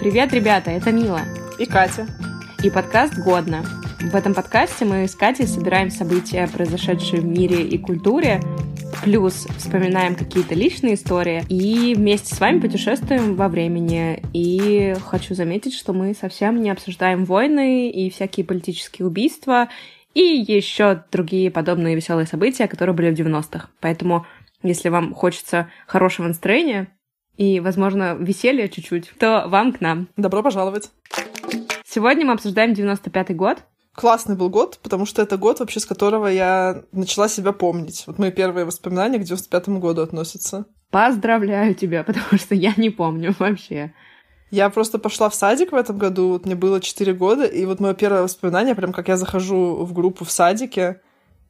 Привет, ребята, это Мила. И Катя. И подкаст «Годно». В этом подкасте мы с Катей собираем события, произошедшие в мире и культуре, плюс вспоминаем какие-то личные истории и вместе с вами путешествуем во времени. И хочу заметить, что мы совсем не обсуждаем войны и всякие политические убийства и еще другие подобные веселые события, которые были в 90-х. Поэтому, если вам хочется хорошего настроения, и, возможно, веселья чуть-чуть, то вам к нам. Добро пожаловать. Сегодня мы обсуждаем 95-й год. Классный был год, потому что это год, вообще, с которого я начала себя помнить. Вот мои первые воспоминания к 95-му году относятся. Поздравляю тебя, потому что я не помню вообще. Я просто пошла в садик в этом году, вот мне было 4 года, и вот мое первое воспоминание, прям как я захожу в группу в садике,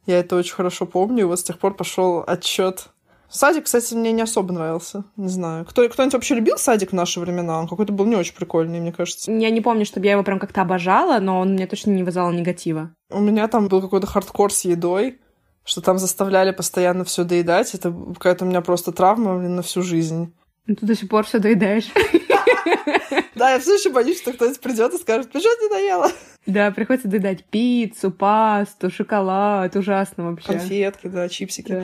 я это очень хорошо помню, и вот с тех пор пошел отчет Садик, кстати, мне не особо нравился. Не знаю. Кто, кто-нибудь вообще любил садик в наши времена? Он какой-то был не очень прикольный, мне кажется. Я не помню, чтобы я его прям как-то обожала, но он мне точно не вызывал негатива. У меня там был какой-то хардкор с едой, что там заставляли постоянно все доедать. Это какая-то у меня просто травма блин, на всю жизнь. Ну, ты до сих пор все доедаешь. Да, я все еще боюсь, что кто-нибудь придет и скажет, что не доела? Да, приходится доедать пиццу, пасту, шоколад, ужасно вообще. Конфетки, да, чипсики. Да.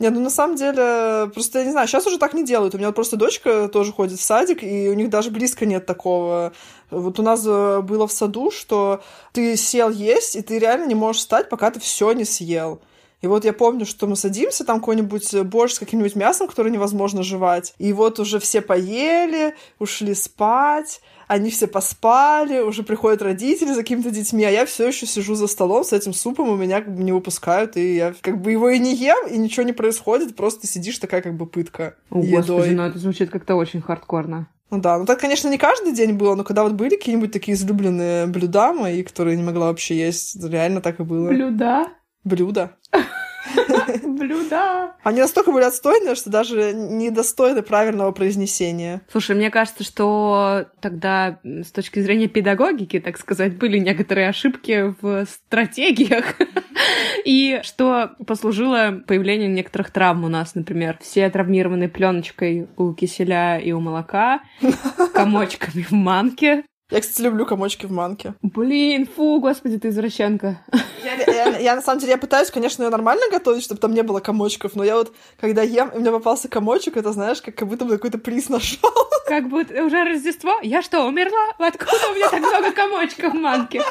Нет, ну на самом деле, просто я не знаю, сейчас уже так не делают. У меня вот просто дочка тоже ходит в садик, и у них даже близко нет такого. Вот у нас э, было в саду, что ты сел есть, и ты реально не можешь встать, пока ты все не съел. И вот я помню, что мы садимся, там какой-нибудь борщ с каким-нибудь мясом, который невозможно жевать. И вот уже все поели, ушли спать, они все поспали, уже приходят родители за какими-то детьми, а я все еще сижу за столом с этим супом, и меня как бы не выпускают, и я как бы его и не ем, и ничего не происходит, просто сидишь такая как бы пытка О, едой. Господи, ну это звучит как-то очень хардкорно. Ну да, ну так, конечно, не каждый день было, но когда вот были какие-нибудь такие излюбленные блюда мои, которые не могла вообще есть, реально так и было. Блюда? Блюда. Блюда. Они настолько были отстойные, что даже недостойны правильного произнесения. Слушай, мне кажется, что тогда с точки зрения педагогики, так сказать, были некоторые ошибки в стратегиях. И что послужило появлению некоторых травм у нас, например, все травмированы пленочкой у киселя и у молока, комочками в манке, я, кстати, люблю комочки в манке. Блин, фу, господи, ты извращенка. Я, я, я, на самом деле, я пытаюсь, конечно, ее нормально готовить, чтобы там не было комочков, но я вот, когда ем, и мне попался комочек, это, знаешь, как, как будто бы какой-то приз нашел. Как будто уже Рождество? Я что, умерла? Откуда у меня так много комочков в манке?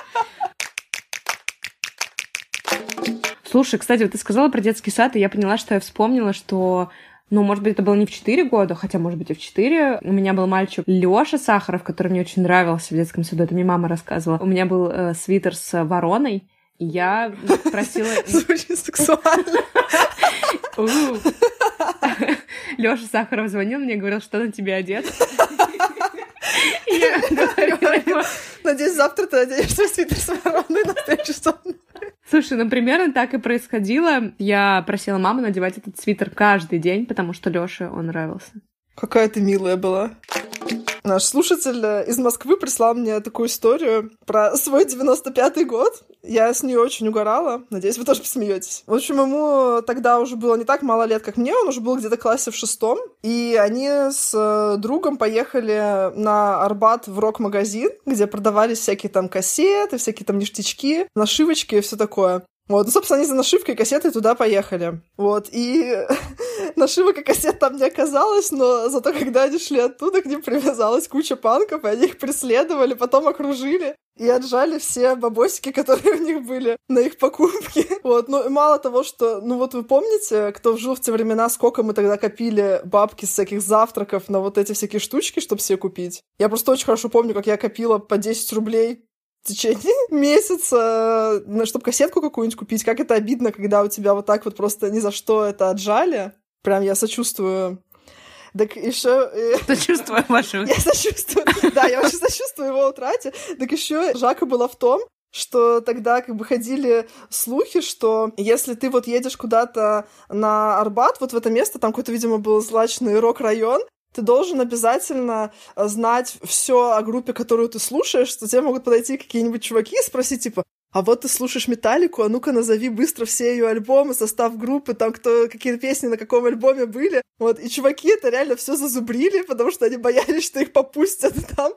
Слушай, кстати, вот ты сказала про детский сад, и я поняла, что я вспомнила, что ну, может быть, это было не в 4 года, хотя, может быть, и в 4. У меня был мальчик Лёша Сахаров, который мне очень нравился в детском саду. Это мне мама рассказывала. У меня был э, свитер с вороной, и я просила... Звучит сексуально. Лёша Сахаров звонил мне и говорил, что на тебе одет. Я говорила ему... Надеюсь, завтра ты наденешь свитер с вороной на встречу со мной. Слушай, ну примерно так и происходило. Я просила маму надевать этот свитер каждый день, потому что Лёше он нравился. Какая ты милая была. Наш слушатель э, из Москвы прислал мне такую историю про свой 95-й год. Я с нее очень угорала. Надеюсь, вы тоже посмеетесь. В общем, ему тогда уже было не так мало лет, как мне. Он уже был где-то в классе в шестом. И они с э, другом поехали на Арбат в рок-магазин, где продавались всякие там кассеты, всякие там ништячки, нашивочки и все такое. Вот, ну, собственно, они за нашивкой кассеты туда поехали. Вот, и нашивок и кассет там не оказалось, но зато когда они шли оттуда, к ним привязалась куча панков, и они их преследовали, потом окружили и отжали все бабосики, которые у них были на их покупки. Вот, ну и мало того, что, ну вот вы помните, кто жил в те времена, сколько мы тогда копили бабки с всяких завтраков на вот эти всякие штучки, чтобы себе купить? Я просто очень хорошо помню, как я копила по 10 рублей в течение месяца, ну, чтобы кассетку какую-нибудь купить. Как это обидно, когда у тебя вот так вот просто ни за что это отжали. Прям я сочувствую так еще... Э, сочувствую вашу. Я сочувствую, да, я очень сочувствую его утрате. Так еще Жака была в том, что тогда как бы ходили слухи, что если ты вот едешь куда-то на Арбат, вот в это место, там какой-то, видимо, был злачный рок-район, ты должен обязательно э, знать все о группе, которую ты слушаешь, что тебе могут подойти какие-нибудь чуваки и спросить, типа, а вот ты слушаешь Металлику, а ну-ка назови быстро все ее альбомы, состав группы, там кто, какие песни на каком альбоме были. Вот, и чуваки это реально все зазубрили, потому что они боялись, что их попустят там.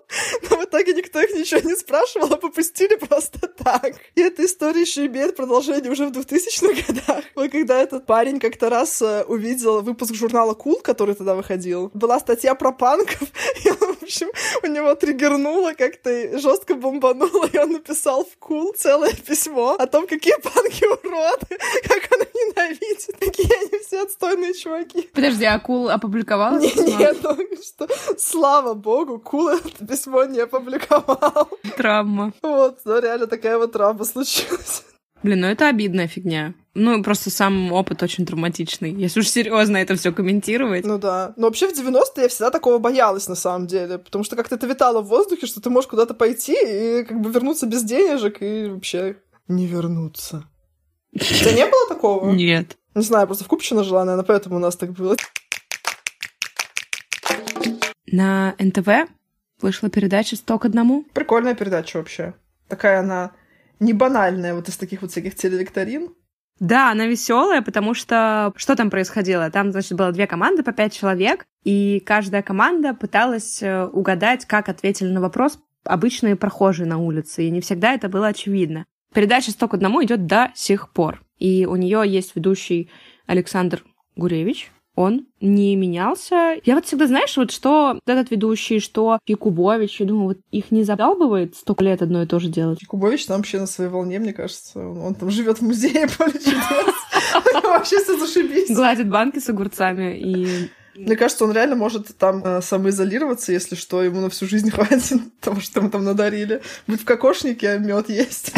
Но в итоге никто их ничего не спрашивал, а попустили просто так. И эта история еще имеет продолжение уже в 2000-х годах. Вот когда этот парень как-то раз э, увидел выпуск журнала Cool, который тогда выходил, была статья про панков, и он, в общем, у него триггернуло как-то, жестко бомбануло, и он написал в Cool целое письмо о том, какие панки уроды, как он их ненавидит, какие они все отстойные чуваки. Подожди, а Cool опубликовал? Не, нет, ну что, слава богу, Cool это письмо не опубликовал. Травма. Вот, ну реально такая вот травма случилась. Блин, ну это обидная фигня. Ну, просто сам опыт очень травматичный. Если уж серьезно это все комментировать. Ну да. Но вообще в 90-е я всегда такого боялась, на самом деле. Потому что как-то это витало в воздухе, что ты можешь куда-то пойти и как бы вернуться без денежек и вообще не вернуться. У тебя не было такого? Нет. Не знаю, просто в Купчино жила, наверное, поэтому у нас так было. На НТВ вышла передача «Сто к одному». Прикольная передача вообще. Такая она не банальная вот из таких вот всяких телевикторин. Да, она веселая, потому что что там происходило? Там, значит, было две команды по пять человек, и каждая команда пыталась э, угадать, как ответили на вопрос обычные прохожие на улице, и не всегда это было очевидно. Передача «Сто к одному» идет до сих пор, и у нее есть ведущий Александр Гуревич, он не менялся. Я вот всегда, знаешь, вот что этот ведущий, что Якубович, я думаю, вот их не задалбывает столько лет одно и то же делать. Якубович там вообще на своей волне, мне кажется. Он там живет в музее поле чудес. Вообще все зашибись. Гладит банки с огурцами и мне кажется, он реально может там э, самоизолироваться, если что, ему на всю жизнь хватит того, что ему там надарили. Быть в кокошнике, а мед есть.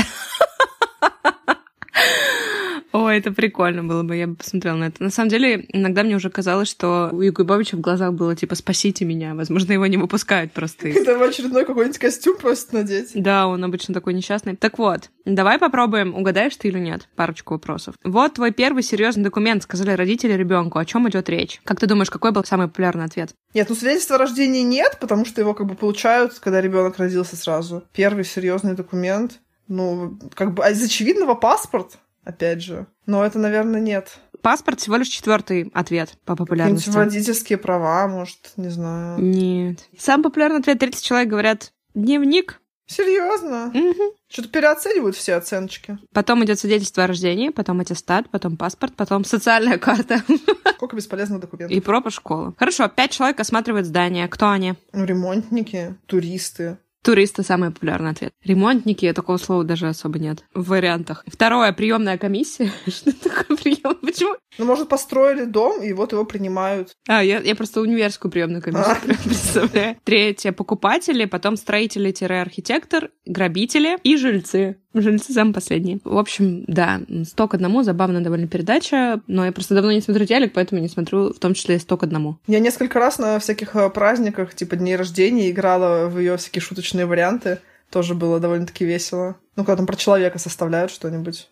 Ой, это прикольно было бы, я бы посмотрела на это. На самом деле, иногда мне уже казалось, что у Якубовича в глазах было типа «спасите меня». Возможно, его не выпускают просто. Это в очередной какой-нибудь костюм просто надеть. Да, он обычно такой несчастный. Так вот, давай попробуем, угадаешь ты или нет? Парочку вопросов. Вот твой первый серьезный документ, сказали родители ребенку. О чем идет речь? Как ты думаешь, какой был самый популярный ответ? Нет, ну свидетельства о рождении нет, потому что его как бы получают, когда ребенок родился сразу. Первый серьезный документ. Ну, как бы а из очевидного паспорт опять же. Но это, наверное, нет. Паспорт всего лишь четвертый ответ по популярности. водительские права, может, не знаю. Нет. Самый популярный ответ 30 человек говорят дневник. Серьезно? Угу. Что-то переоценивают все оценочки. Потом идет свидетельство о рождении, потом аттестат, потом паспорт, потом социальная карта. Сколько бесполезных документов. И пропуск школы. Хорошо, пять человек осматривают здание. Кто они? Ну, ремонтники, туристы. Туристы самый популярный ответ. Ремонтники, такого слова даже особо нет в вариантах. Второе, приемная комиссия. Что такое прием? Почему? Ну, может, построили дом, и вот его принимают. А, я, я просто универскую приемную комиссию а. представляю. Третье, покупатели, потом строители-архитектор, грабители и жильцы. Жильцы самые последние. В общем, да, сто к одному, забавная довольно передача, но я просто давно не смотрю телек, поэтому не смотрю в том числе и сто к одному. Я несколько раз на всяких э, праздниках, типа дней рождения, играла в ее всякие шуточные варианты. Тоже было довольно-таки весело. Ну, когда там про человека составляют что-нибудь.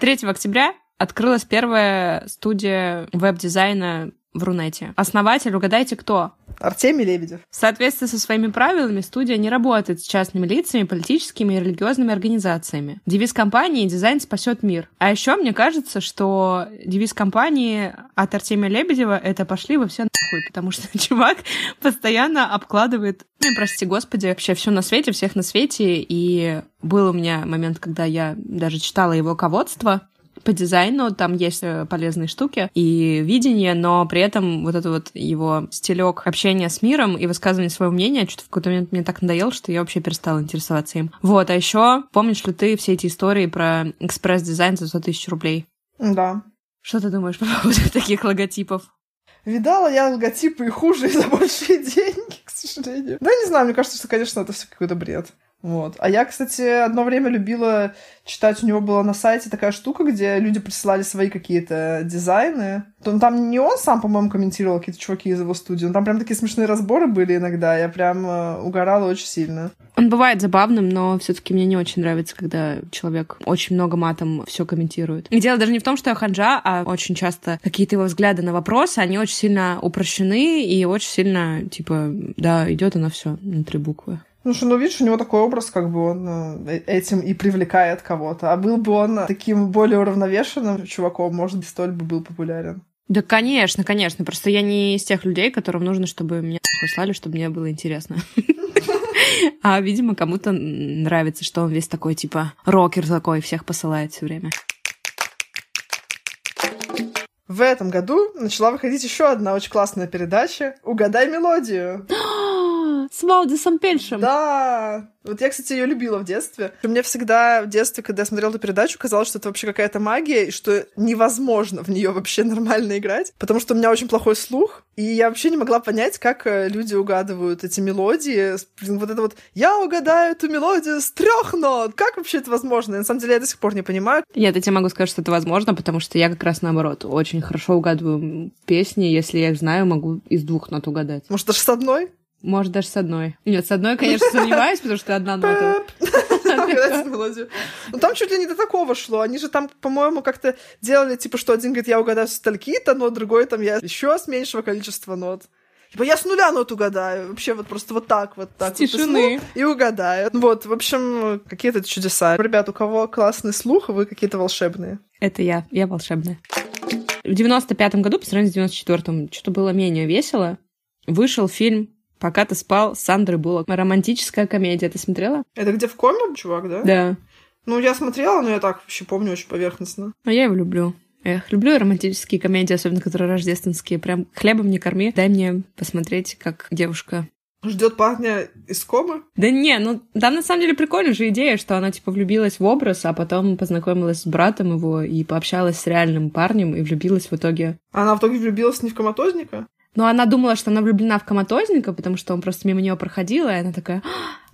3 октября открылась первая студия веб-дизайна в Рунете. Основатель, угадайте, кто? Артемий Лебедев. В соответствии со своими правилами, студия не работает с частными лицами, политическими и религиозными организациями. Девиз компании «Дизайн спасет мир». А еще мне кажется, что девиз компании от Артемия Лебедева — это «пошли вы все нахуй», потому что чувак постоянно обкладывает, ну, прости господи, вообще все на свете, всех на свете, и был у меня момент, когда я даже читала его ководство, по дизайну, там есть э, полезные штуки и видение, но при этом вот это вот его стилек общения с миром и высказывание своего мнения что-то в какой-то момент мне так надоело, что я вообще перестала интересоваться им. Вот, а еще помнишь ли ты все эти истории про экспресс-дизайн за 100 тысяч рублей? Да. Что ты думаешь по поводу таких логотипов? Видала я логотипы и хуже, и за большие деньги, к сожалению. Да, не знаю, мне кажется, что, конечно, это все какой-то бред. Вот. А я, кстати, одно время любила читать, у него была на сайте такая штука, где люди присылали свои какие-то дизайны. Там не он сам, по-моему, комментировал, какие-то чуваки из его студии, но там прям такие смешные разборы были иногда, я прям э, угорала очень сильно. Он бывает забавным, но все таки мне не очень нравится, когда человек очень много матом все комментирует. И дело даже не в том, что я ханжа, а очень часто какие-то его взгляды на вопросы, они очень сильно упрощены и очень сильно, типа, да, идет оно все на три буквы. Ну что, ну видишь, у него такой образ, как бы он э, этим и привлекает кого-то. А был бы он таким более уравновешенным чуваком, может быть, столь бы был популярен. Да, конечно, конечно. Просто я не из тех людей, которым нужно, чтобы меня слали, чтобы мне было интересно. А, видимо, кому-то нравится, что он весь такой, типа, рокер такой, всех посылает все время. В этом году начала выходить еще одна очень классная передача «Угадай мелодию». С Валдисом Пельшем. Да, вот я, кстати, ее любила в детстве. Мне всегда в детстве, когда я смотрела эту передачу, казалось, что это вообще какая-то магия, и что невозможно в нее вообще нормально играть, потому что у меня очень плохой слух, и я вообще не могла понять, как э, люди угадывают эти мелодии. Вот это вот «я угадаю эту мелодию с трех нот». Как вообще это возможно? И на самом деле я до сих пор не понимаю. Нет, я тебе могу сказать, что это возможно, потому что я как раз наоборот очень хорошо угадываю песни. Если я их знаю, могу из двух нот угадать. Может, даже с одной? Может, даже с одной. Нет, с одной, конечно, сомневаюсь, потому что одна нота. Ну, там чуть ли не до такого шло. Они же там, по-моему, как-то делали, типа, что один говорит, я угадаю с стальки-то нот, другой там я еще с меньшего количества нот. Типа, я с нуля нот угадаю. Вообще вот просто вот так вот так. С тишины. и угадаю. Вот, в общем, какие-то чудеса. Ребят, у кого классный слух, вы какие-то волшебные. Это я. Я волшебная. В девяносто пятом году, по сравнению с девяносто четвертым, что-то было менее весело. Вышел фильм Пока ты спал, с Сандрой Буллок. Романтическая комедия. Ты смотрела? Это где в коме, чувак, да? Да. Ну, я смотрела, но я так вообще помню очень поверхностно. А я его люблю. Эх, люблю романтические комедии, особенно которые рождественские. Прям хлебом не корми. Дай мне посмотреть, как девушка Ждет парня из комы? Да не, ну там на самом деле прикольная же идея, что она типа влюбилась в образ, а потом познакомилась с братом его и пообщалась с реальным парнем и влюбилась в итоге. Она в итоге влюбилась не в коматозника? Но она думала, что она влюблена в коматозника, потому что он просто мимо нее проходил, и она такая...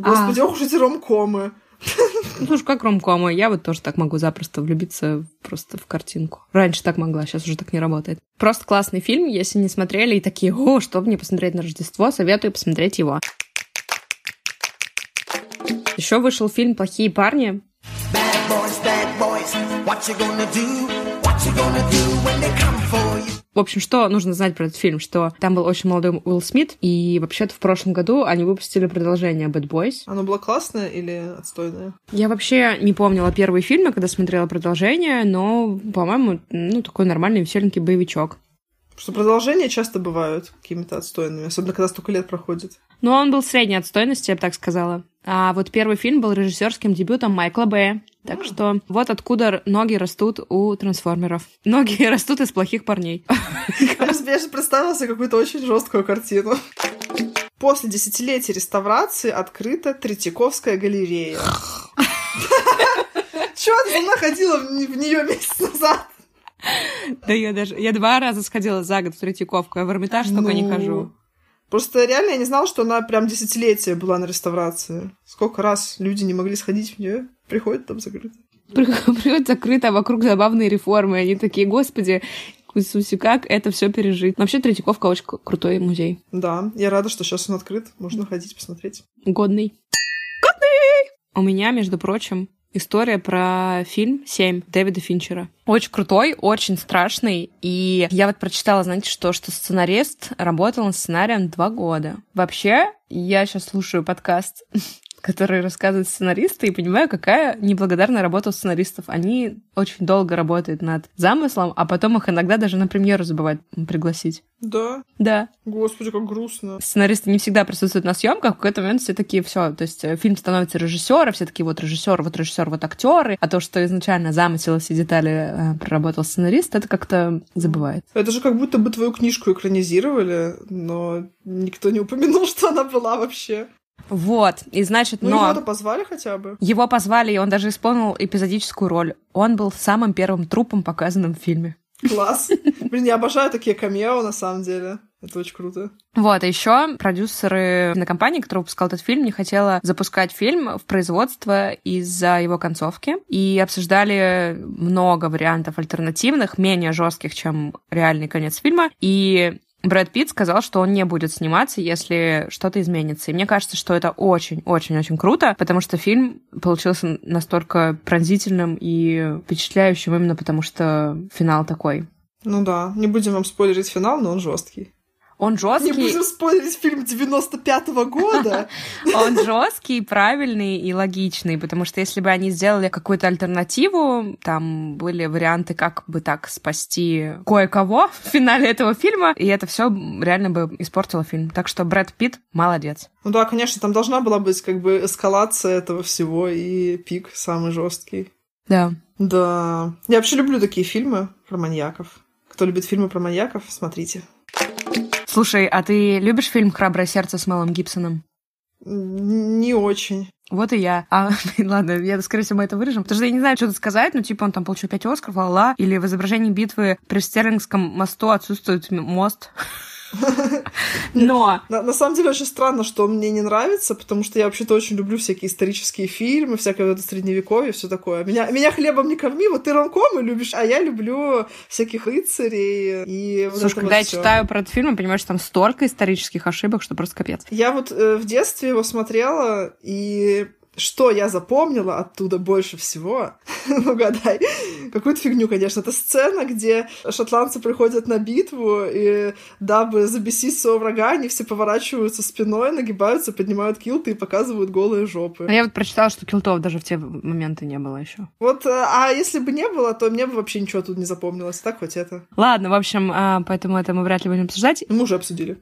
«А, Господи, ох уж эти ромкомы. Ну, слушай, как ромкомы? Я вот тоже так могу запросто влюбиться просто в картинку. Раньше так могла, сейчас уже так не работает. Просто классный фильм, если не смотрели и такие, о, что мне посмотреть на Рождество, советую посмотреть его. Еще вышел фильм «Плохие парни». Bad boys, bad boys, what you gonna do? What you gonna do when В общем, что нужно знать про этот фильм? Что там был очень молодой Уилл Смит, и вообще-то в прошлом году они выпустили продолжение Bad Boys. Оно было классное или отстойное? Я вообще не помнила первые фильмы, когда смотрела продолжение, но, по-моему, ну, такой нормальный веселенький боевичок. Что продолжения часто бывают какими-то отстойными, особенно когда столько лет проходит. Ну, он был средней отстойности, я бы так сказала. А вот первый фильм был режиссерским дебютом Майкла Бэя. Так что вот откуда ноги растут у трансформеров. Ноги растут из плохих парней. Я же представила себе какую-то очень жесткую картину. После десятилетия реставрации открыта Третьяковская галерея. Чего ты за ходила в нее месяц назад? Да я даже... Я два раза сходила за год в Третьяковку, а в Эрмитаж только не ну, хожу. Просто реально я не знала, что она прям десятилетие была на реставрации. Сколько раз люди не могли сходить в нее, приходят там закрыто. Приходят закрыто, а вокруг забавные реформы. Они такие, господи, Иисусе, как это все пережить. Но вообще Третьяковка очень крутой музей. Да, я рада, что сейчас он открыт. Можно ходить посмотреть. Годный. Годный! У меня, между прочим, история про фильм «Семь» Дэвида Финчера. Очень крутой, очень страшный. И я вот прочитала, знаете, что, что сценарист работал над сценарием два года. Вообще, я сейчас слушаю подкаст которые рассказывают сценаристы, и понимаю, какая неблагодарная работа у сценаристов. Они очень долго работают над замыслом, а потом их иногда даже на премьеру забывают пригласить. Да? Да. Господи, как грустно. Сценаристы не всегда присутствуют на съемках, в какой-то момент все такие, все, то есть э, фильм становится режиссером, все такие вот режиссер, вот режиссер, вот актеры, а то, что изначально замысел все детали э, проработал сценарист, это как-то забывает. Это же как будто бы твою книжку экранизировали, но никто не упомянул, что она была вообще. Вот, и значит, ну, но... его-то позвали хотя бы? Его позвали, и он даже исполнил эпизодическую роль. Он был самым первым трупом, показанным в фильме. Класс. Блин, я обожаю такие камео, на самом деле. Это очень круто. Вот, а еще продюсеры на компании, которая выпускала этот фильм, не хотела запускать фильм в производство из-за его концовки. И обсуждали много вариантов альтернативных, менее жестких, чем реальный конец фильма. И Брэд Питт сказал, что он не будет сниматься, если что-то изменится. И мне кажется, что это очень-очень-очень круто, потому что фильм получился настолько пронзительным и впечатляющим именно потому, что финал такой. Ну да, не будем вам спойлерить финал, но он жесткий. Он жесткий. Не будем спойлерить фильм 95-го года. Он жесткий, правильный и логичный, потому что если бы они сделали какую-то альтернативу, там были варианты, как бы так спасти кое-кого в финале этого фильма, и это все реально бы испортило фильм. Так что Брэд Питт молодец. Ну да, конечно, там должна была быть как бы эскалация этого всего и пик самый жесткий. Да. Да. Я вообще люблю такие фильмы про маньяков. Кто любит фильмы про маньяков, смотрите. Слушай, а ты любишь фильм «Храброе сердце» с Мелом Гибсоном? Не очень. Вот и я. А, ладно, я, скорее всего, мы это вырежем. Потому что я не знаю, что тут сказать, но, типа, он там получил 5 Оскаров, ла Или в изображении битвы при Стерлингском мосту отсутствует мост. Но... На, на самом деле очень странно, что мне не нравится, потому что я вообще-то очень люблю всякие исторические фильмы, всякое вот средневековье, все такое. Меня, меня хлебом не корми, вот ты ромкомы любишь, а я люблю всяких рыцарей и вот Слушай, когда вот я всё. читаю про этот фильм, я понимаю, что там столько исторических ошибок, что просто капец. Я вот э, в детстве его смотрела, и что я запомнила оттуда больше всего? ну, гадай. Какую-то фигню, конечно. Это сцена, где шотландцы приходят на битву, и дабы забесить своего врага, они все поворачиваются спиной, нагибаются, поднимают килты и показывают голые жопы. А я вот прочитала, что килтов даже в те моменты не было еще. Вот, э, а если бы не было, то мне бы вообще ничего тут не запомнилось. Так хоть это. Ладно, в общем, а, поэтому это мы вряд ли будем обсуждать. Мы уже обсудили.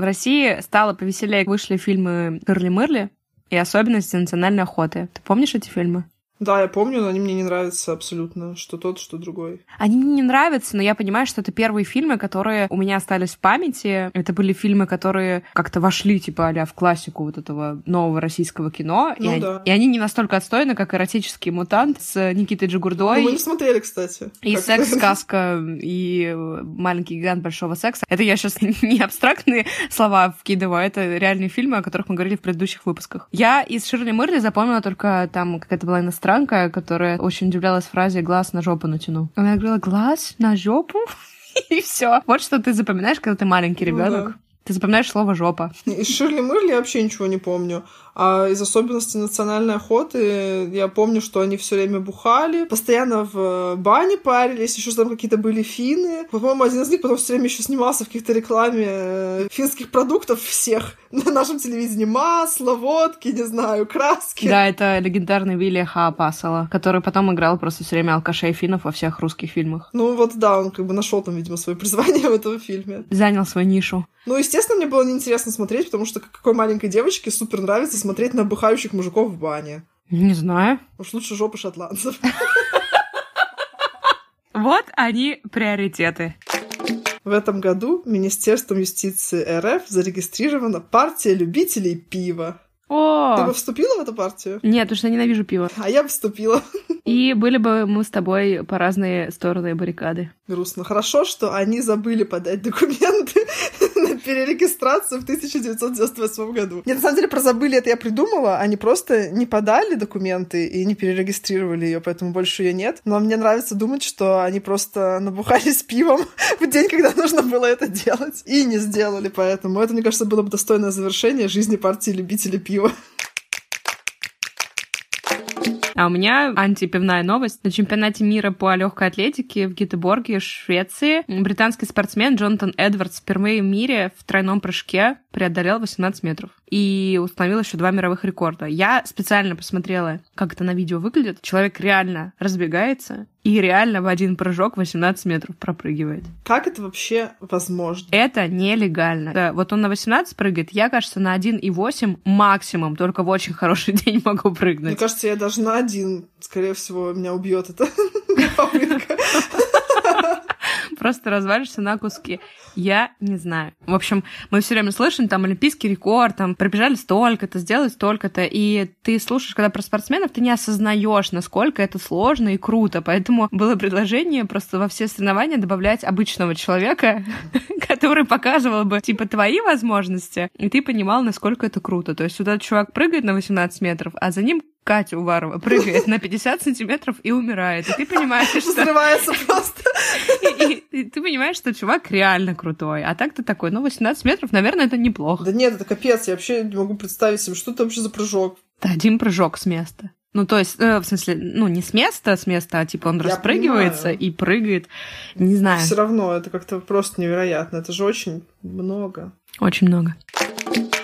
В России стало повеселее, вышли фильмы «Кырли-мырли» и особенности национальной охоты. Ты помнишь эти фильмы? Да, я помню, но они мне не нравятся абсолютно. Что тот, что другой. Они мне не нравятся, но я понимаю, что это первые фильмы, которые у меня остались в памяти. Это были фильмы, которые как-то вошли, типа, а в классику вот этого нового российского кино. Ну и, да. они, и они не настолько отстойны, как «Эротический мутант» с Никитой Джигурдой. Ну, мы не смотрели, кстати. И секс-сказка, и маленький гигант большого секса. Это я сейчас не абстрактные слова вкидываю, это реальные фильмы, о которых мы говорили в предыдущих выпусках. Я из Ширли Мырли запомнила только там какая-то была иностранка, которая очень удивлялась фразе «глаз на жопу натяну». Она говорила «глаз на жопу?» И все. Вот что ты запоминаешь, когда ты маленький Ну ребенок. да. Ты запоминаешь слово «жопа». Из Ширли Мырли я вообще ничего не помню. А из особенностей национальной охоты я помню, что они все время бухали, постоянно в бане парились, еще там какие-то были финны. По-моему, один из них потом все время еще снимался в каких-то рекламе э, финских продуктов всех на нашем телевидении. Масло, водки, не знаю, краски. Да, это легендарный Вилли Хаапасала, который потом играл просто все время алкашей финнов во всех русских фильмах. Ну вот да, он как бы нашел там, видимо, свое призвание в этом фильме. Занял свою нишу. Ну, естественно, мне было неинтересно смотреть, потому что какой маленькой девочке супер нравится смотреть на бухающих мужиков в бане. Не знаю. Уж лучше жопы шотландцев. Вот они приоритеты. В этом году Министерством юстиции РФ зарегистрирована партия любителей пива. Ты бы О! вступила в эту партию? Нет, потому что я ненавижу пиво. А я бы вступила. И были бы мы с тобой по разные стороны баррикады. Грустно. Хорошо, что они забыли подать документы перерегистрацию в 1998 году. Нет, на самом деле, про забыли это я придумала. Они просто не подали документы и не перерегистрировали ее, поэтому больше ее нет. Но мне нравится думать, что они просто набухались пивом в день, когда нужно было это делать. И не сделали, поэтому это, мне кажется, было бы достойное завершение жизни партии любителей пива. А у меня антипивная новость. На чемпионате мира по легкой атлетике в Гетеборге, Швеции, британский спортсмен Джонатан Эдвардс впервые в мире в тройном прыжке преодолел 18 метров и установил еще два мировых рекорда. Я специально посмотрела, как это на видео выглядит. Человек реально разбегается и реально в один прыжок 18 метров пропрыгивает. Как это вообще возможно? Это нелегально. Да, вот он на 18 прыгает, я, кажется, на 1,8 максимум, только в очень хороший день могу Мне прыгнуть. кажется, я даже на один, скорее всего, меня убьет эта попытка. Просто развалишься на куски. Я не знаю. В общем, мы все время слышим, там, олимпийский рекорд, там, пробежали столько-то, сделали столько-то, и ты слушаешь, когда про спортсменов, ты не осознаешь, насколько это сложно и круто. Поэтому было предложение просто во все соревнования добавлять обычного человека, который показывал бы, типа, твои возможности, и ты понимал, насколько это круто. То есть вот этот чувак прыгает на 18 метров, а за ним Катя Уварова прыгает на 50 сантиметров и умирает. И ты понимаешь, что... Взрывается просто. И, и ты понимаешь, что чувак реально крутой. А так ты такой, ну, 18 метров, наверное, это неплохо. Да нет, это капец, я вообще не могу представить себе, что это вообще за прыжок. Это один прыжок с места. Ну, то есть, э, в смысле, ну, не с места, с места, а типа он Я распрыгивается понимаю. и прыгает. Не знаю, Все равно это как-то просто невероятно. Это же очень много. очень много.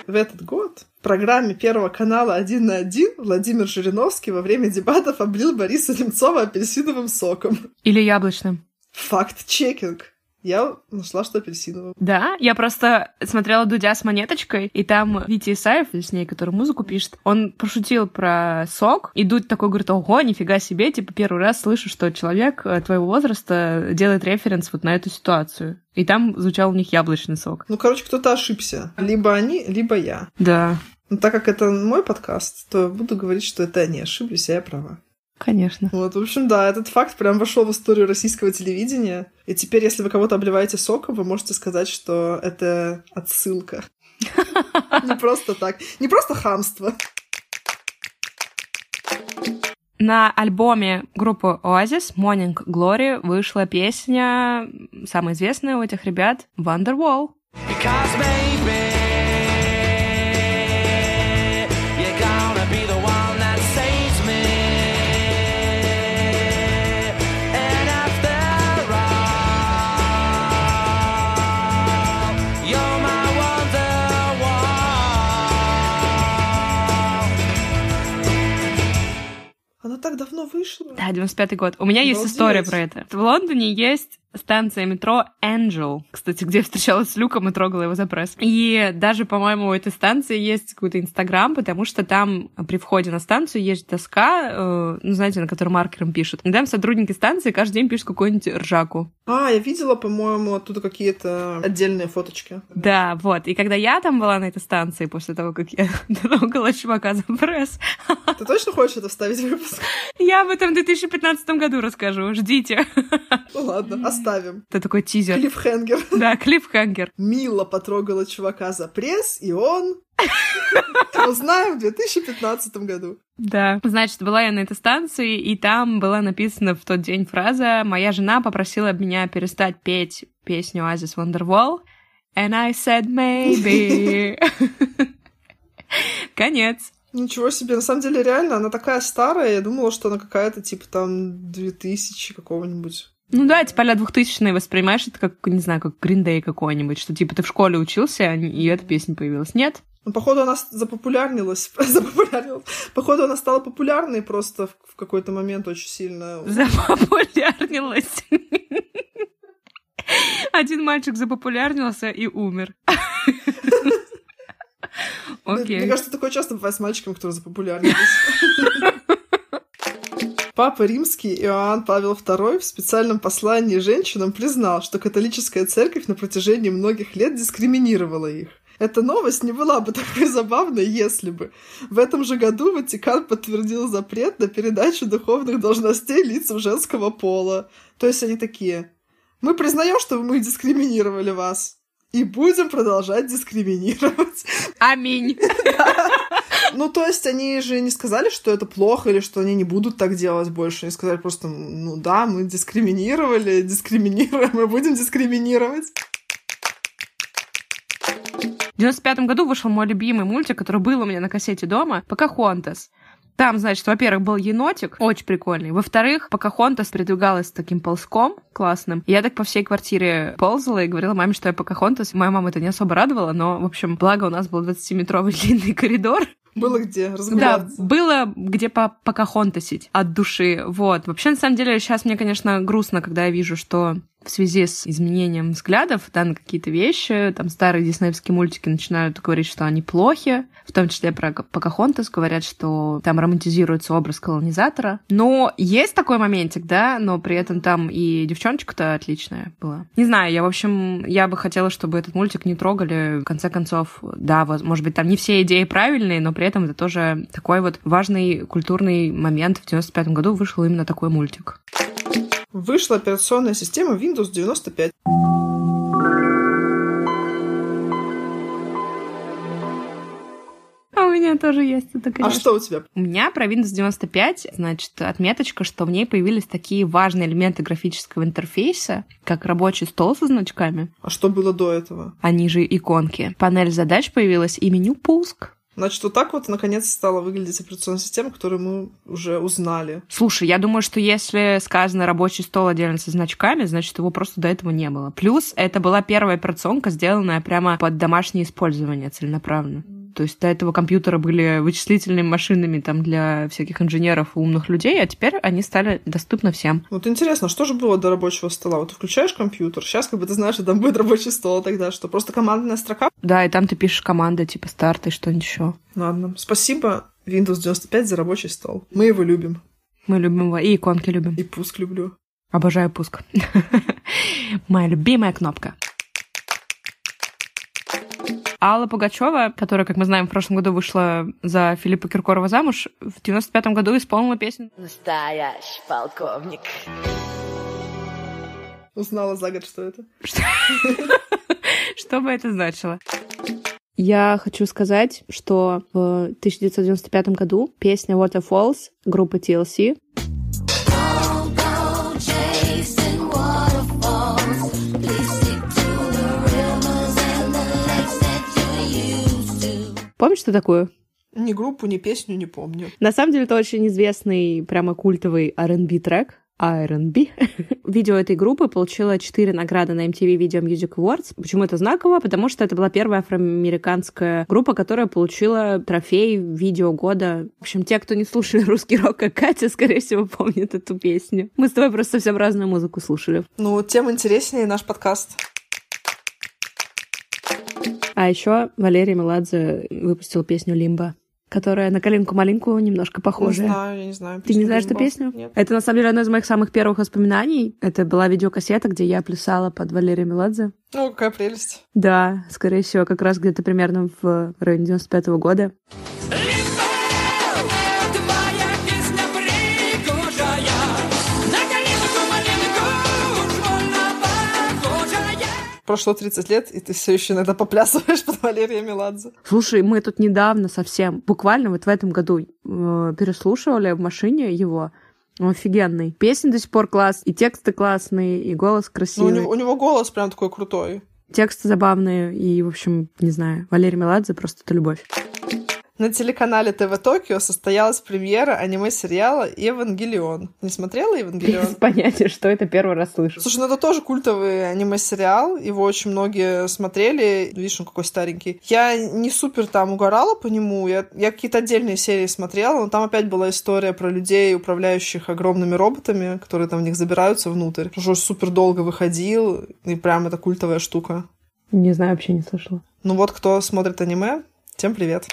В этот год программе Первого канала «Один на один» Владимир Жириновский во время дебатов облил Бориса Немцова апельсиновым соком. Или яблочным. Факт-чекинг. Я нашла, что апельсиновым. Да, я просто смотрела Дудя с монеточкой, и там Витя Исаев, с ней, который музыку пишет, он пошутил про сок, и Дудь такой говорит, ого, нифига себе, типа первый раз слышу, что человек э, твоего возраста делает референс вот на эту ситуацию. И там звучал у них яблочный сок. Ну, короче, кто-то ошибся. Либо они, либо я. Да, Но так как это мой подкаст, то буду говорить, что это они ошиблись, а я права. конечно. Вот, в общем, да, этот факт прям вошел в историю российского телевидения. И теперь, если вы кого-то обливаете соком, вы можете сказать, что это отсылка. Не просто так. Не просто хамство. На альбоме группы Oasis Morning Glory вышла песня, самая известная у этих ребят, Wonderwall. Because Она так давно вышла. Да, 95-й год. У меня есть Обалдеть. история про это. В Лондоне есть станция метро Angel, кстати, где я встречалась с Люком и трогала его за пресс. И даже, по-моему, у этой станции есть какой-то Инстаграм, потому что там при входе на станцию есть доска, э, ну, знаете, на которой маркером пишут. И там сотрудники станции каждый день пишут какую-нибудь ржаку. А, я видела, по-моему, оттуда какие-то отдельные фоточки. Да, вот. И когда я там была на этой станции, после того, как я трогала чувака за пресс, Ты точно хочешь это вставить в выпуск? я об этом в 2015 году расскажу. Ждите. Ну ладно, оставим. Это такой тизер. Клиффхенгер. Да, клиффхангер. Мила потрогала чувака за пресс, и он... Узнаем в 2015 году. Да. Значит, была я на этой станции, и там была написана в тот день фраза «Моя жена попросила меня перестать петь песню Oasis Wonderwall, and I said maybe». Конец. Ничего себе, на самом деле, реально, она такая старая, я думала, что она какая-то, типа, там, 2000 какого-нибудь. Ну да, типа а 2000 воспринимаешь это как, не знаю, как Day какой-нибудь, что типа ты в школе учился, и эта песня появилась. Нет? Ну, походу, она запопулярнилась. запопулярнилась. Походу, она стала популярной просто в, в какой-то момент очень сильно. Запопулярнилась. Один мальчик запопулярнился и умер. Мне Окей. кажется, такое часто бывает с мальчиками, которые запопулярнились. Папа Римский Иоанн Павел II в специальном послании женщинам признал, что католическая церковь на протяжении многих лет дискриминировала их. Эта новость не была бы такой забавной, если бы. В этом же году Ватикан подтвердил запрет на передачу духовных должностей лицам женского пола. То есть они такие, мы признаем, что мы дискриминировали вас, и будем продолжать дискриминировать. Аминь. Ну, то есть они же не сказали, что это плохо или что они не будут так делать больше. Они сказали просто, ну да, мы дискриминировали, дискриминируем, и будем дискриминировать. В 95 году вышел мой любимый мультик, который был у меня на кассете дома, Покахонтас. Там, значит, во-первых, был енотик, очень прикольный. Во-вторых, Покахонтас передвигалась таким ползком классным. Я так по всей квартире ползала и говорила маме, что я Покахонтас. Моя мама это не особо радовала, но, в общем, благо у нас был 20-метровый длинный коридор, Было где Да, разгуляться. было где по покахонтасить от души. Вот. Вообще, на самом деле, сейчас мне, конечно, грустно, когда я вижу, что в связи с изменением взглядов да, на какие-то вещи, там старые диснеевские мультики начинают говорить, что они плохи, в том числе про Покахонтас говорят, что там романтизируется образ колонизатора. Но есть такой моментик, да, но при этом там и девчоночка-то отличная была. Не знаю, я, в общем, я бы хотела, чтобы этот мультик не трогали. В конце концов, да, может быть, там не все идеи правильные, но при этом это тоже такой вот важный культурный момент. В 95 году вышел именно такой мультик. Вышла операционная система Windows 95. А у меня тоже есть это, А конечно. что у тебя? У меня про Windows 95, значит, отметочка, что в ней появились такие важные элементы графического интерфейса, как рабочий стол со значками, А что было до этого? они же иконки. Панель задач появилась и меню «Пуск». Значит, вот так вот наконец стала выглядеть операционная система, которую мы уже узнали. Слушай, я думаю, что если сказано рабочий стол отдельно со значками, значит, его просто до этого не было. Плюс это была первая операционка, сделанная прямо под домашнее использование целенаправленно. То есть до этого компьютеры были вычислительными машинами там для всяких инженеров и умных людей, а теперь они стали доступны всем. Вот интересно, что же было до рабочего стола? Вот ты включаешь компьютер, сейчас как бы ты знаешь, что там будет рабочий стол тогда, что просто командная строка? Да, и там ты пишешь команды типа старт и что-нибудь еще. Ладно, спасибо Windows 95 за рабочий стол. Мы его любим. Мы любим его, и иконки любим. И пуск люблю. Обожаю пуск. Моя любимая кнопка. Алла Пугачева, которая, как мы знаем, в прошлом году вышла за Филиппа Киркорова замуж, в 95-м году исполнила песню. Настоящий полковник. Узнала за год, что это. Что бы это значило? Я хочу сказать, что в 1995 году песня Waterfalls группы TLC Помнишь, что такое? Ни группу, ни песню не помню. На самом деле, это очень известный, прямо культовый R&B трек. R&B. Видео этой группы получило 4 награды на MTV Video Music Awards. Почему это знаково? Потому что это была первая афроамериканская группа, которая получила трофей видео года. В общем, те, кто не слушали русский рок, как Катя, скорее всего, помнят эту песню. Мы с тобой просто совсем разную музыку слушали. Ну, тем интереснее наш подкаст. А еще Валерий Меладзе выпустил песню «Лимба», которая на «Калинку-малинку» немножко похожая. Не знаю, я не знаю. Ты не знаешь эту песню? Нет. Это, на самом деле, одно из моих самых первых воспоминаний. Это была видеокассета, где я плясала под Валерия Меладзе. Ну, какая прелесть. Да, скорее всего, как раз где-то примерно в районе 95 года. Твоя Прошло 30 лет, и ты все еще иногда поплясываешь под Валерия Меладзе. Слушай, мы тут недавно совсем, буквально вот в этом году э, переслушивали в машине его. Он офигенный. Песни до сих пор класс, и тексты классные, и голос Ну, у, красивый. него, у него голос прям такой крутой. Тексты забавные, и, в общем, не знаю, Валерий Меладзе просто это любовь. На телеканале ТВ Токио состоялась премьера аниме-сериала «Евангелион». Не смотрела Без «Евангелион»? понятия, что это первый раз слышу. Слушай, ну это тоже культовый аниме-сериал, его очень многие смотрели, видишь, он какой старенький. Я не супер там угорала по нему, я, я какие-то отдельные серии смотрела, но там опять была история про людей, управляющих огромными роботами, которые там в них забираются внутрь. Уже супер долго выходил, и прям это культовая штука. Не знаю, вообще не слышала. Ну вот, кто смотрит аниме, тем привет.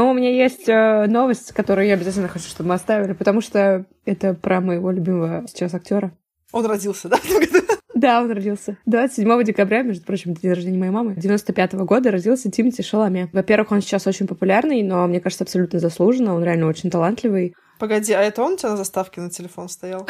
Но у меня есть э, новость, которую я обязательно хочу, чтобы мы оставили, потому что это про моего любимого сейчас актера. Он родился, да? Да, он родился. 27 декабря, между прочим, день рождения моей мамы. 95 года родился Тимати Шаламе. Во-первых, он сейчас очень популярный, но, мне кажется, абсолютно заслуженно. Он реально очень талантливый. Погоди, а это он у тебя на заставке на телефон стоял?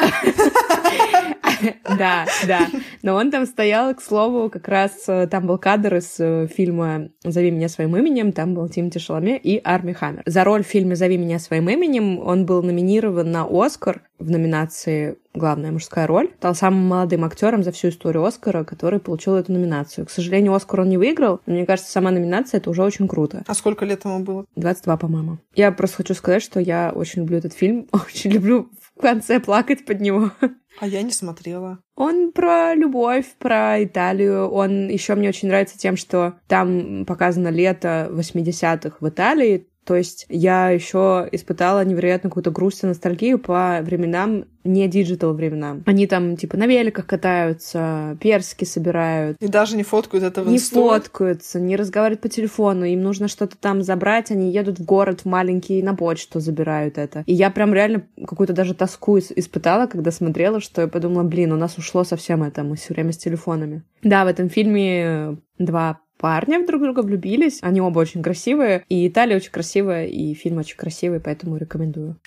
Да, да. Но он там стоял, к слову, как раз э, там был кадр из э, фильма «Зови меня своим именем», там был Тимати Шаламе и Арми Хаммер. За роль в фильме «Зови меня своим именем» он был номинирован на Оскар в номинации «Главная мужская роль». Стал самым молодым актером за всю историю Оскара, который получил эту номинацию. К сожалению, Оскар он не выиграл, но мне кажется, сама номинация — это уже очень круто. А сколько лет ему было? 22, по-моему. Я просто хочу сказать, что я очень люблю этот фильм, очень люблю в конце плакать под него. А я не смотрела. Он про любовь, про Италию. Он еще мне очень нравится тем, что там показано лето 80-х в Италии. То есть я еще испытала невероятно какую-то грусть и ностальгию по временам, не digital временам. Они там типа на великах катаются, персики собирают, И даже не фоткают это в не инсту. фоткаются, не разговаривают по телефону, им нужно что-то там забрать, они едут в город в маленький на почту забирают это. И я прям реально какую-то даже тоску ис- испытала, когда смотрела, что я подумала, блин, у нас ушло совсем это, мы все время с телефонами. Да, в этом фильме два парня друг друга влюбились, они оба очень красивые, и Италия очень красивая, и фильм очень красивый, поэтому рекомендую.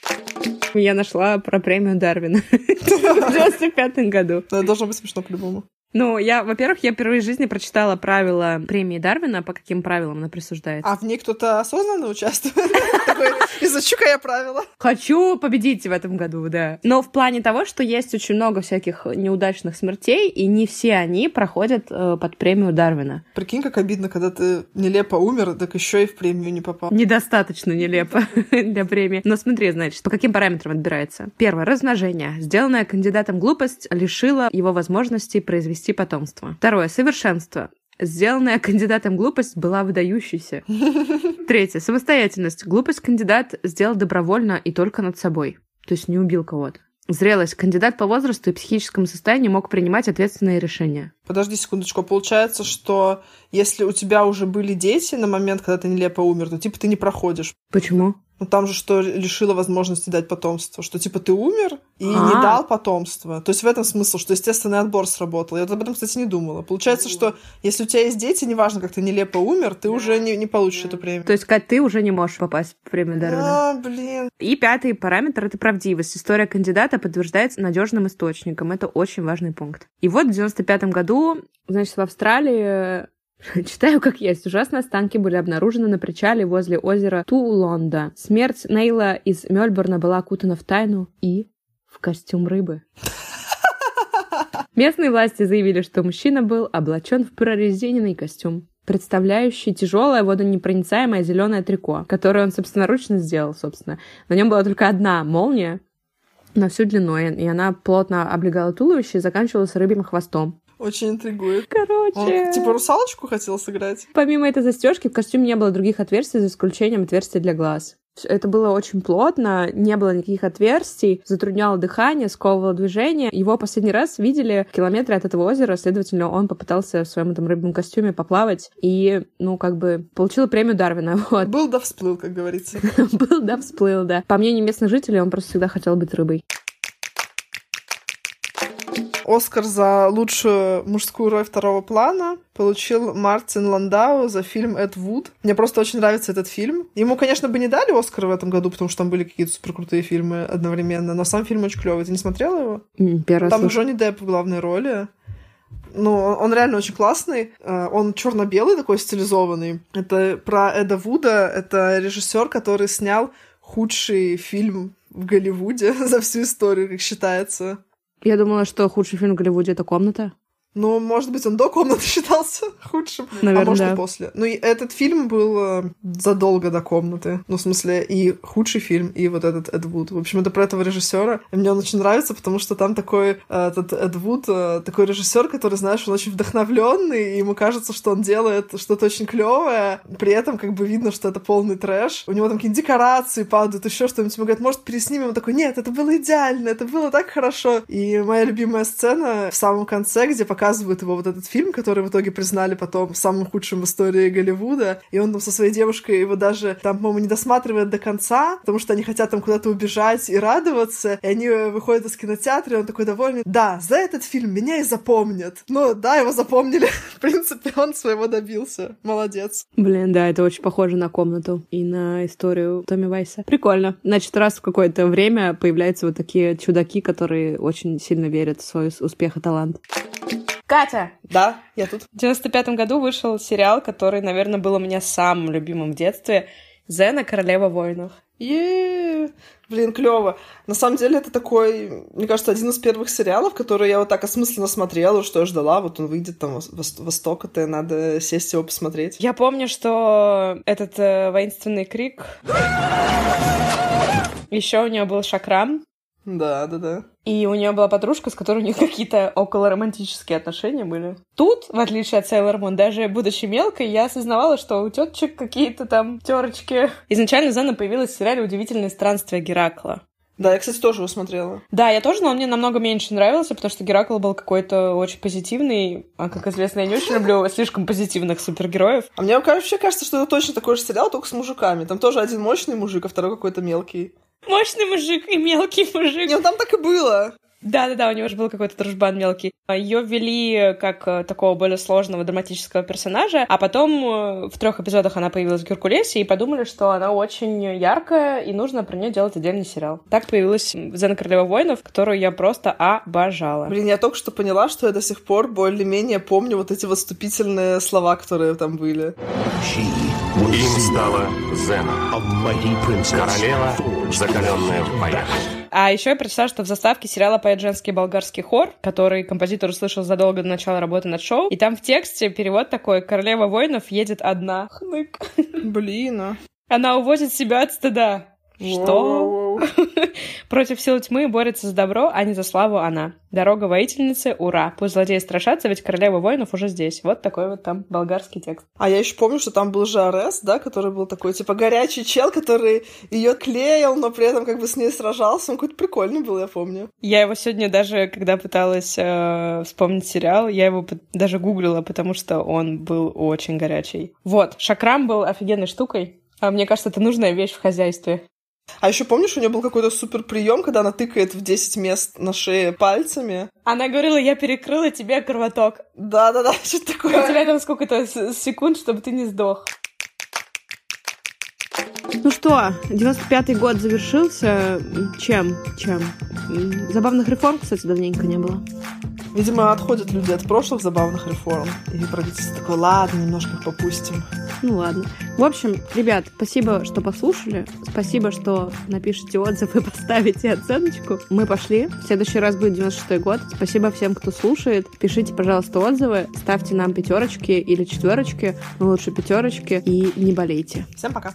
Я нашла про премию Дарвина в 95 году. Это должно быть смешно по-любому. Ну, я, во-первых, я впервые в жизни прочитала правила премии Дарвина, по каким правилам она присуждается. А в ней кто-то осознанно участвует? Изучу-ка я правила. Хочу победить в этом году, да. Но в плане того, что есть очень много всяких неудачных смертей, и не все они проходят э, под премию Дарвина. Прикинь, как обидно, когда ты нелепо умер, так еще и в премию не попал. Недостаточно нелепо для премии. Но смотри, значит, по каким параметрам отбирается. Первое. Размножение. Сделанная кандидатом глупость лишила его возможности произвести потомство. Второе. Совершенство. Сделанная кандидатом глупость была выдающейся. Третье. Самостоятельность. Глупость кандидат сделал добровольно и только над собой. То есть не убил кого-то. Зрелость. Кандидат по возрасту и психическому состоянию мог принимать ответственные решения. Подожди секундочку. Получается, что если у тебя уже были дети на момент, когда ты нелепо умер, то типа ты не проходишь. Почему? Ну там же что лишило возможности дать потомство, что типа ты умер и А. не дал потомство. То есть в этом смысл, что естественный отбор сработал. Я об этом, кстати, не думала. Получается, что если у тебя есть дети, неважно, как ты нелепо умер, ты уже не, не получишь эту премию. То есть, Кать, ты уже не можешь попасть в премию Дарвина. А, блин. И пятый параметр — это правдивость. История кандидата подтверждается надежным источником. Это очень важный пункт. И вот в 95 году, значит, в Австралии Читаю как есть. Ужасные останки были обнаружены на причале возле озера Тулонда. Смерть Нейла из Мельбурна была окутана в тайну и в костюм рыбы. Местные власти заявили, что мужчина был облачен в прорезиненный костюм, представляющий тяжелое водонепроницаемое зеленое трико, которое он собственноручно сделал, собственно. На нем была только одна молния на всю длину, и и она плотно облегала туловище и заканчивалась рыбьим хвостом. Очень интригует. Короче... Он типа русалочку хотел сыграть. Помимо этой застежки в костюме не было других отверстий, за исключением отверстия для глаз. Это было очень плотно, не было никаких отверстий, затрудняло дыхание, сковывало движение. Его последний раз видели в километре от этого озера, следовательно, он попытался в своем этом рыбном костюме поплавать и, ну, как бы, получил премию Дарвина. Вот. Был да всплыл, как говорится. Был, да, всплыл, да. По мнению местных жителей, он просто всегда хотел быть рыбой. Оскар за лучшую мужскую роль второго плана получил Мартин Ландау за фильм «Эд Вуд». Мне просто очень нравится этот фильм. Ему, конечно, бы не дали Оскар в этом году, потому что там были какие-то суперкрутые фильмы одновременно, но сам фильм очень клевый. Ты не смотрела его? Первый Там слышу. Джонни Депп в главной роли. Ну, он он реально очень классный. Э, Он черно-белый такой стилизованный. Это про Эда Вуда. Это режиссер, который снял худший фильм в Голливуде за всю историю, как считается. Я думала, что худший фильм в Голливуде — это «Комната». Ну, может быть, он до комнаты считался худшим, а Наверное, может да. и после. Ну, и этот фильм был э, задолго до комнаты. Ну, в смысле, и худший фильм, и вот этот Эд Вуд. В общем, это про этого режиссера. И мне он очень нравится, потому что там такой э, этот Эд Вуд, э, такой режиссер, который, знаешь, он очень вдохновленный, и ему кажется, что он делает что-то очень клевое. При этом, как бы видно, что это полный трэш. У него там какие-то декорации падают, еще что-нибудь. Ему говорят, может, переснимем? Он такой, нет, это было идеально, это было так хорошо. И моя любимая сцена в самом конце, где показывают его вот этот фильм, который в итоге признали потом самым худшим в истории Голливуда. И он там со своей девушкой его даже там, по-моему, не досматривает до конца, потому что они хотят там куда-то убежать и радоваться. И они выходят из кинотеатра, и он такой довольный. Да, за этот фильм меня и запомнят. Ну, да, его запомнили. В принципе, он своего добился. Молодец. Блин, да, это очень похоже на комнату и на историю Томми Вайса. Прикольно. Значит, раз в какое-то время появляются вот такие чудаки, которые очень сильно верят в свой успех и талант. Катя! Да, я тут. В 95 году вышел сериал, который, наверное, был у меня самым любимым в детстве. Зена, королева воинов. е Блин, клево. На самом деле, это такой, мне кажется, один из первых сериалов, который я вот так осмысленно смотрела, что я ждала. Вот он выйдет там вос- восток, это надо сесть его посмотреть. Я помню, что этот э, воинственный крик... Еще у нее был шакрам, Да, да, да. И у нее была подружка, с которой у них какие-то около романтические отношения были. Тут, в отличие от Sailor Moon, даже будучи мелкой, я осознавала, что у тетчек какие-то там терочки. Изначально Зена появилась в сериале «Удивительные странствия Геракла». Да, я, кстати, тоже его смотрела. Да, я тоже, но он мне намного меньше нравился, потому что Геракл был какой-то очень позитивный, а, как известно, я не очень люблю слишком позитивных супергероев. А мне вообще кажется, что это точно такой же сериал, только с мужиками. Там тоже один мощный мужик, а второй какой-то мелкий. Мощный мужик и мелкий мужик. Не, ну там так и было. Да-да-да, у него же был какой-то дружбан мелкий. Ее ввели как э, такого более сложного драматического персонажа, а потом э, в трех эпизодах она появилась в Геркулесе, и подумали, что она очень яркая, и нужно про нее делать отдельный сериал. Так появилась Зена Королева воинов, которую я просто обожала. Блин, я только что поняла, что я до сих пор более-менее помню вот эти вступительные слова, которые там были. Им стала Зена, королева, закаленная в боях. А еще я прочитала, что в заставке сериала поет женский болгарский хор, который композитор услышал задолго до начала работы над шоу. И там в тексте перевод такой «Королева воинов едет одна». Хнык. Блин, а. Она увозит себя от стыда. Что? Против сил тьмы борется за добро, а не за славу она. Дорога воительницы, ура! Пусть злодеи страшатся, ведь королева воинов уже здесь. Вот такой вот там болгарский текст. А я еще помню, что там был же Арес, да, который был такой, типа, горячий чел, который ее клеил, но при этом как бы с ней сражался. Он какой-то прикольный был, я помню. Я его сегодня даже, когда пыталась э, вспомнить сериал, я его даже гуглила, потому что он был очень горячий. Вот, Шакрам был офигенной штукой. А мне кажется, это нужная вещь в хозяйстве. А еще помнишь, у нее был какой-то супер прием, когда она тыкает в 10 мест на шее пальцами? Она говорила, я перекрыла тебе кровоток. Да-да-да, что-то У такое. тебя там сколько-то секунд, чтобы ты не сдох. Ну что, 95-й год завершился. Чем? Чем? Забавных реформ, кстати, давненько не было. Видимо, отходят люди от прошлых забавных реформ. И правительство такое, ладно, немножко их попустим. Ну ладно. В общем, ребят, спасибо, что послушали. Спасибо, что напишите отзыв и поставите оценочку. Мы пошли. В следующий раз будет 96-й год. Спасибо всем, кто слушает. Пишите, пожалуйста, отзывы. Ставьте нам пятерочки или четверочки. Но лучше пятерочки. И не болейте. Всем пока.